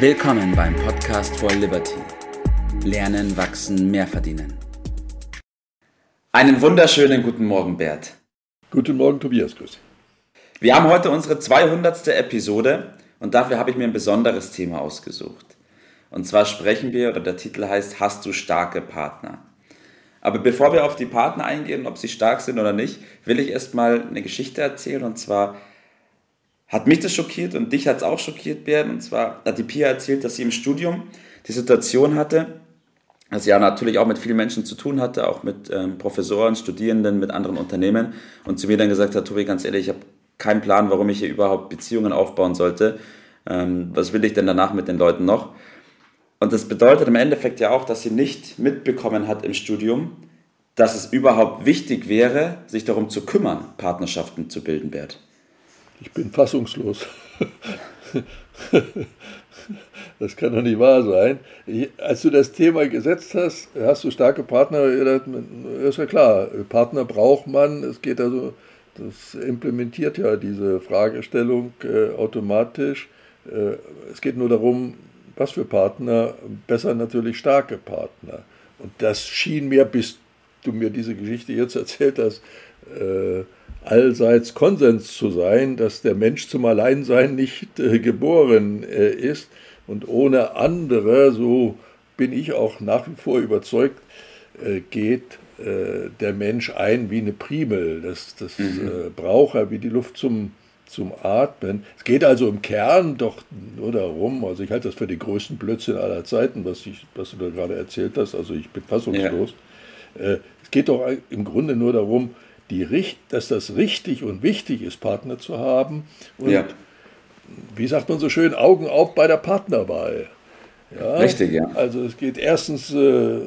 Willkommen beim Podcast for Liberty. Lernen, wachsen, mehr verdienen. Einen wunderschönen guten Morgen, Bert. Guten Morgen, Tobias. Grüß dich. Wir haben heute unsere 200. Episode und dafür habe ich mir ein besonderes Thema ausgesucht. Und zwar sprechen wir, oder der Titel heißt, Hast du starke Partner? Aber bevor wir auf die Partner eingehen, ob sie stark sind oder nicht, will ich erstmal eine Geschichte erzählen. Und zwar hat mich das schockiert und dich hat es auch schockiert werden. Und zwar hat die Pia erzählt, dass sie im Studium die Situation hatte, dass sie ja natürlich auch mit vielen Menschen zu tun hatte, auch mit ähm, Professoren, Studierenden, mit anderen Unternehmen. Und zu mir dann gesagt hat, Tobi, ganz ehrlich, ich habe keinen Plan, warum ich hier überhaupt Beziehungen aufbauen sollte. Ähm, was will ich denn danach mit den Leuten noch? Und das bedeutet im Endeffekt ja auch, dass sie nicht mitbekommen hat im Studium, dass es überhaupt wichtig wäre, sich darum zu kümmern, Partnerschaften zu bilden, Bert. Ich bin fassungslos. Das kann doch nicht wahr sein. Als du das Thema gesetzt hast, hast du starke Partner, ist ja klar, Partner braucht man. Es geht also, das implementiert ja diese Fragestellung äh, automatisch. Äh, es geht nur darum, was für Partner, besser natürlich starke Partner. Und das schien mir, bis du mir diese Geschichte jetzt erzählt hast, äh, allseits Konsens zu sein, dass der Mensch zum Alleinsein nicht äh, geboren äh, ist. Und ohne andere, so bin ich auch nach wie vor überzeugt, äh, geht äh, der Mensch ein wie eine Primel. Das, das mhm. Äh, braucht er wie die Luft zum zum Atmen. Es geht also im Kern doch nur darum, also ich halte das für den größten Blödsinn aller Zeiten, was, ich, was du da gerade erzählt hast, also ich bin fassungslos. Ja. Es geht doch im Grunde nur darum, die, dass das richtig und wichtig ist, Partner zu haben. Und ja. wie sagt man so schön, Augen auf bei der Partnerwahl. Ja? Richtig, ja. Also es geht erstens äh,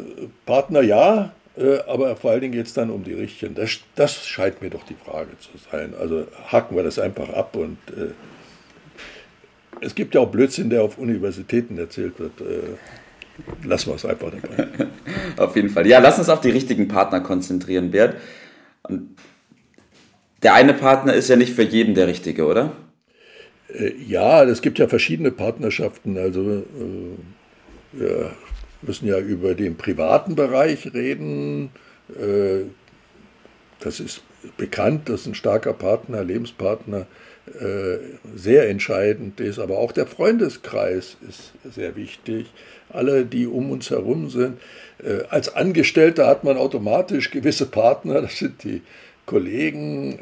Partner ja, äh, aber vor allen Dingen geht es dann um die Richtigen. Das, das scheint mir doch die Frage zu sein. Also hacken wir das einfach ab und äh, es gibt ja auch Blödsinn, der auf Universitäten erzählt wird. Äh, lassen wir es einfach dabei. auf jeden Fall. Ja, lass uns auf die richtigen Partner konzentrieren, Bert. Der eine Partner ist ja nicht für jeden der richtige, oder? Äh, ja, es gibt ja verschiedene Partnerschaften. Also äh, ja, müssen ja über den privaten Bereich reden. Äh, das ist bekannt, dass ein starker Partner, Lebenspartner sehr entscheidend ist. Aber auch der Freundeskreis ist sehr wichtig. Alle, die um uns herum sind. Äh, als Angestellter hat man automatisch gewisse Partner. Das sind die Kollegen,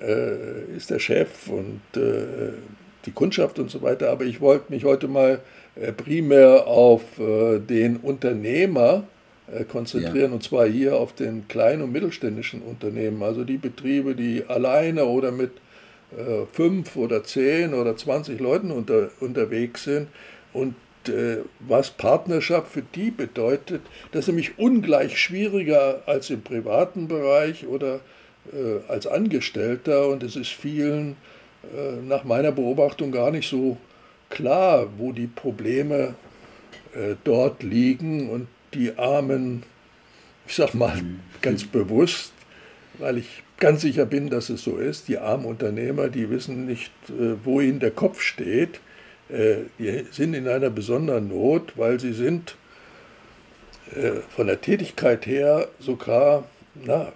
ist der Chef und die Kundschaft und so weiter. Aber ich wollte mich heute mal äh, primär auf äh, den Unternehmer äh, konzentrieren, ja. und zwar hier auf den kleinen und mittelständischen Unternehmen, also die Betriebe, die alleine oder mit fünf oder zehn oder zwanzig Leuten unter, unterwegs sind. Und was Partnerschaft für die bedeutet, das ist nämlich ungleich schwieriger als im privaten Bereich oder als Angestellter. Und es ist vielen nach meiner Beobachtung gar nicht so klar, wo die Probleme äh, dort liegen. Und die Armen, ich sag mal mhm. ganz bewusst, weil ich ganz sicher bin, dass es so ist, die armen Unternehmer, die wissen nicht, äh, wo ihnen der Kopf steht. Äh, die sind in einer besonderen Not, weil sie sind äh, von der Tätigkeit her sogar, na,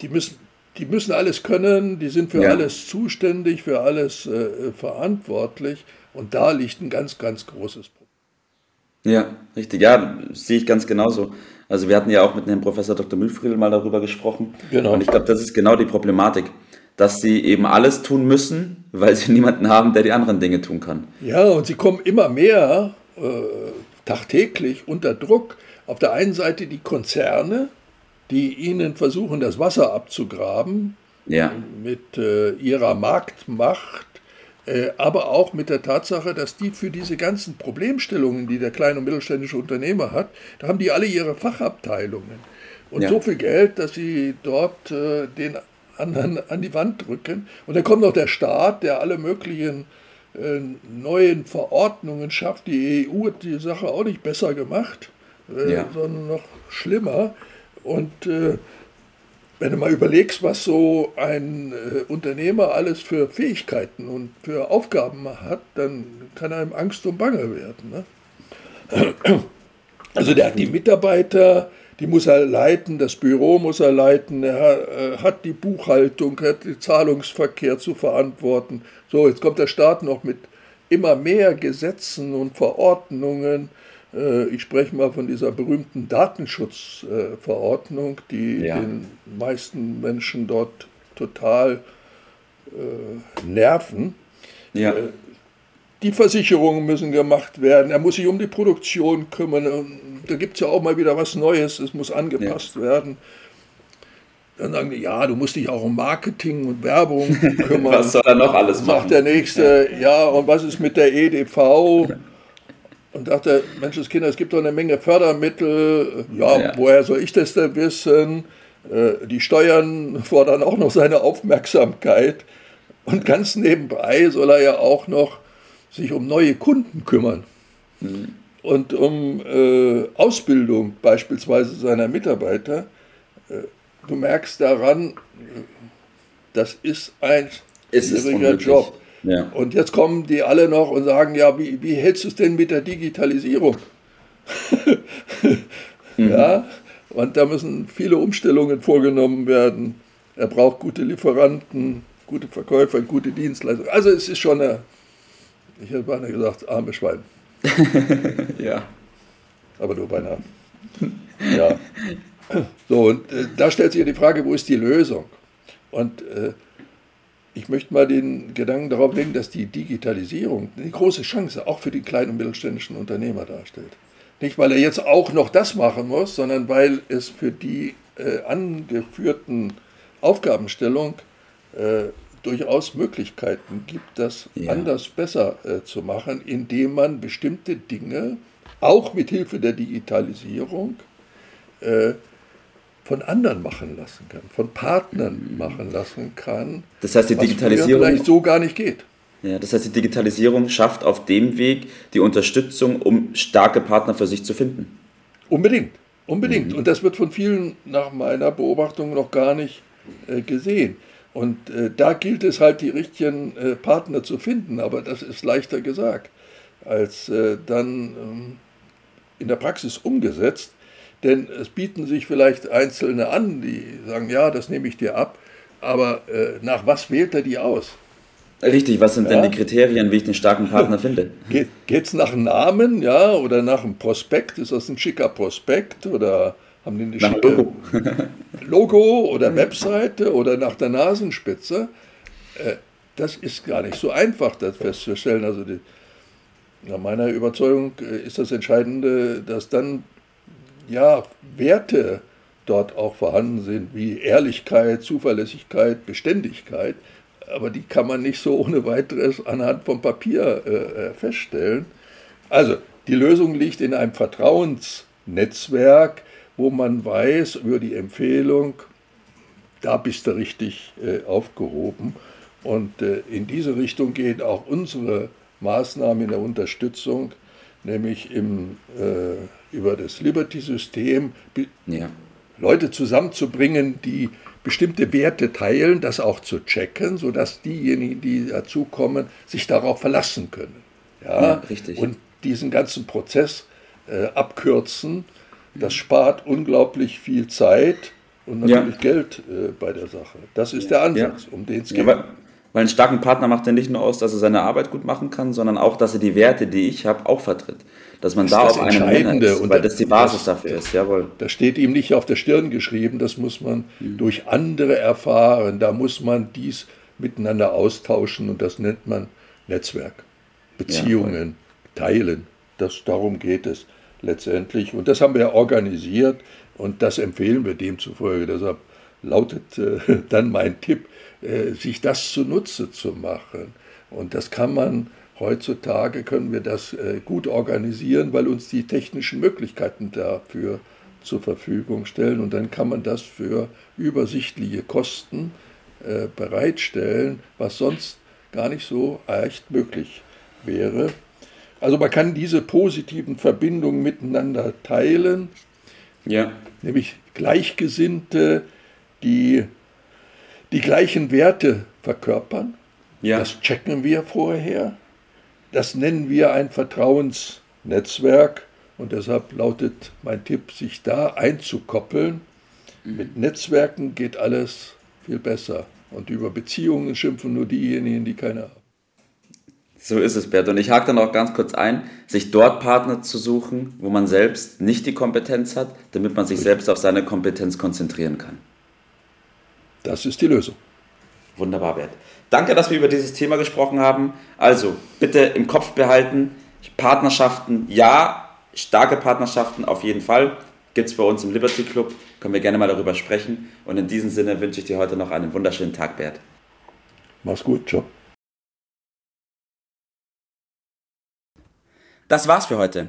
die müssen, die müssen alles können, die sind für ja. alles zuständig, für alles verantwortlich und da liegt ein ganz, ganz großes Problem. Ja, richtig. Ja, sehe ich ganz genauso. Also wir hatten ja auch mit dem Professor Dr. Mühlfriedl mal darüber gesprochen. Genau. Und ich glaube, das ist genau die Problematik, dass sie eben alles tun müssen, weil sie niemanden haben, der die anderen Dinge tun kann. Ja, und sie kommen immer mehr äh, tagtäglich unter Druck. Auf der einen Seite die Konzerne, die ihnen versuchen, das Wasser abzugraben ja. mit äh, ihrer Marktmacht aber auch mit der Tatsache, dass die für diese ganzen Problemstellungen, die der kleine und mittelständische Unternehmer hat, da haben die alle ihre Fachabteilungen. Und ja. so viel Geld, dass sie dort äh, den anderen an die Wand drücken. Und dann kommt noch der Staat, der alle möglichen äh, neuen Verordnungen schafft. Die EU hat die Sache auch nicht besser gemacht, äh, ja. sondern noch schlimmer. Und äh, wenn du mal überlegst, was so ein äh, Unternehmer alles für Fähigkeiten und für Aufgaben hat, dann kann einem Angst und Bange werden. Ne? Also der hat die Mitarbeiter, die muss er leiten, das Büro muss er leiten, er hat die Buchhaltung, hat den Zahlungsverkehr zu verantworten. So, jetzt kommt der Staat noch mit immer mehr Gesetzen und Verordnungen. Äh, ich spreche mal von dieser berühmten Datenschutzverordnung, die ja. den meisten Menschen dort total äh, nerven. Ja. Äh, die Versicherungen müssen gemacht werden, er muss sich um die Produktion kümmern. Da gibt es ja auch mal wieder was Neues, es muss angepasst ja. werden. Dann sagen die, ja, du musst dich auch um Marketing und Werbung kümmern. was soll er noch alles machen? Macht der Nächste, ja. ja, und was ist mit der EDV? Und dachte, Menschenskinder, es gibt doch eine Menge Fördermittel. Ja, ja, woher soll ich das denn wissen? Äh, die Steuern fordern auch noch seine Aufmerksamkeit. Und ganz nebenbei soll er ja auch noch sich um neue Kunden kümmern. Mhm. Und um äh, Ausbildung beispielsweise seiner Mitarbeiter. Äh, du merkst daran, das ist ein schwieriger Job. Ja. Und jetzt kommen die alle noch und sagen, ja, wie, wie hältst du es denn mit der Digitalisierung? mhm. Ja, und da müssen viele Umstellungen vorgenommen werden. Er braucht gute Lieferanten, gute Verkäufer, gute Dienstleister. Also es ist schon eine, ich hätte beinahe gesagt, arme Schwein. ja. Aber nur beinahe. Ja. So, und äh, da stellt sich ja die Frage, wo ist die Lösung? Und äh, ich möchte mal den Gedanken darauf legen, dass die Digitalisierung eine große Chance auch für die kleinen und mittelständischen Unternehmer darstellt. Nicht, weil er jetzt auch noch das machen muss, sondern weil es für die äh, angeführten Aufgabenstellung äh, durchaus Möglichkeiten gibt, das ja. anders besser äh, zu machen, indem man bestimmte Dinge auch mit Hilfe der Digitalisierung äh, von anderen machen lassen kann, von Partnern machen lassen kann. Das heißt, die Digitalisierung vielleicht so gar nicht geht. Ja, das heißt, die Digitalisierung schafft auf dem Weg die Unterstützung, um starke Partner für sich zu finden. Unbedingt, unbedingt. Mhm. Und das wird von vielen nach meiner Beobachtung noch gar nicht äh, gesehen. Und äh, da gilt es halt, die richtigen äh, Partner zu finden, aber das ist leichter gesagt als äh, dann ähm, in der Praxis umgesetzt. Denn es bieten sich vielleicht Einzelne an, die sagen, ja, das nehme ich dir ab, aber äh, nach was wählt er die aus? Richtig, was sind ja? denn die Kriterien, wie ich den starken Partner finde? Geht es nach Namen, ja, oder nach einem Prospekt? Ist das ein schicker Prospekt oder haben die eine nach schicke Logo. Logo oder Webseite oder nach der Nasenspitze? Äh, das ist gar nicht so einfach, das festzustellen. Also die, nach meiner Überzeugung äh, ist das Entscheidende, dass dann ja, Werte dort auch vorhanden sind, wie Ehrlichkeit, Zuverlässigkeit, Beständigkeit, aber die kann man nicht so ohne weiteres anhand vom Papier äh, äh, feststellen. Also, die Lösung liegt in einem Vertrauensnetzwerk, wo man weiß über die Empfehlung, da bist du richtig äh, aufgehoben. Und äh, in diese Richtung gehen auch unsere Maßnahmen in der Unterstützung, nämlich im äh, über das Liberty-System ja. Leute zusammenzubringen, die bestimmte Werte teilen, das auch zu checken, sodass diejenigen, die dazukommen, sich darauf verlassen können. Ja, ja richtig. Und diesen ganzen Prozess äh, abkürzen, das spart unglaublich viel Zeit und natürlich ja. Geld äh, bei der Sache. Das ist der Ansatz, um den es geht. Weil einen starken Partner macht er nicht nur aus, dass er seine Arbeit gut machen kann, sondern auch, dass er die Werte, die ich habe, auch vertritt. Dass man das da auf einem Nenner ist, und weil das die Basis das, dafür ist. Jawohl. Das steht ihm nicht auf der Stirn geschrieben, das muss man mhm. durch andere erfahren. Da muss man dies miteinander austauschen und das nennt man Netzwerk. Beziehungen, ja, teilen. Das, darum geht es letztendlich. Und das haben wir organisiert und das empfehlen wir demzufolge. Deshalb lautet äh, dann mein Tipp, äh, sich das zunutze zu machen. Und das kann man heutzutage, können wir das äh, gut organisieren, weil uns die technischen Möglichkeiten dafür zur Verfügung stellen. Und dann kann man das für übersichtliche Kosten äh, bereitstellen, was sonst gar nicht so echt möglich wäre. Also man kann diese positiven Verbindungen miteinander teilen, ja. nämlich Gleichgesinnte, die die gleichen Werte verkörpern. Ja. Das checken wir vorher. Das nennen wir ein Vertrauensnetzwerk. Und deshalb lautet mein Tipp, sich da einzukoppeln. Mhm. Mit Netzwerken geht alles viel besser. Und über Beziehungen schimpfen nur diejenigen, die keine haben. So ist es, Bert. Und ich hake dann auch ganz kurz ein, sich dort Partner zu suchen, wo man selbst nicht die Kompetenz hat, damit man sich selbst auf seine Kompetenz konzentrieren kann. Das ist die Lösung. Wunderbar, Bert. Danke, dass wir über dieses Thema gesprochen haben. Also bitte im Kopf behalten, Partnerschaften ja, starke Partnerschaften auf jeden Fall. Gibt es bei uns im Liberty Club, können wir gerne mal darüber sprechen. Und in diesem Sinne wünsche ich dir heute noch einen wunderschönen Tag, Bert. Mach's gut, ciao. Das war's für heute.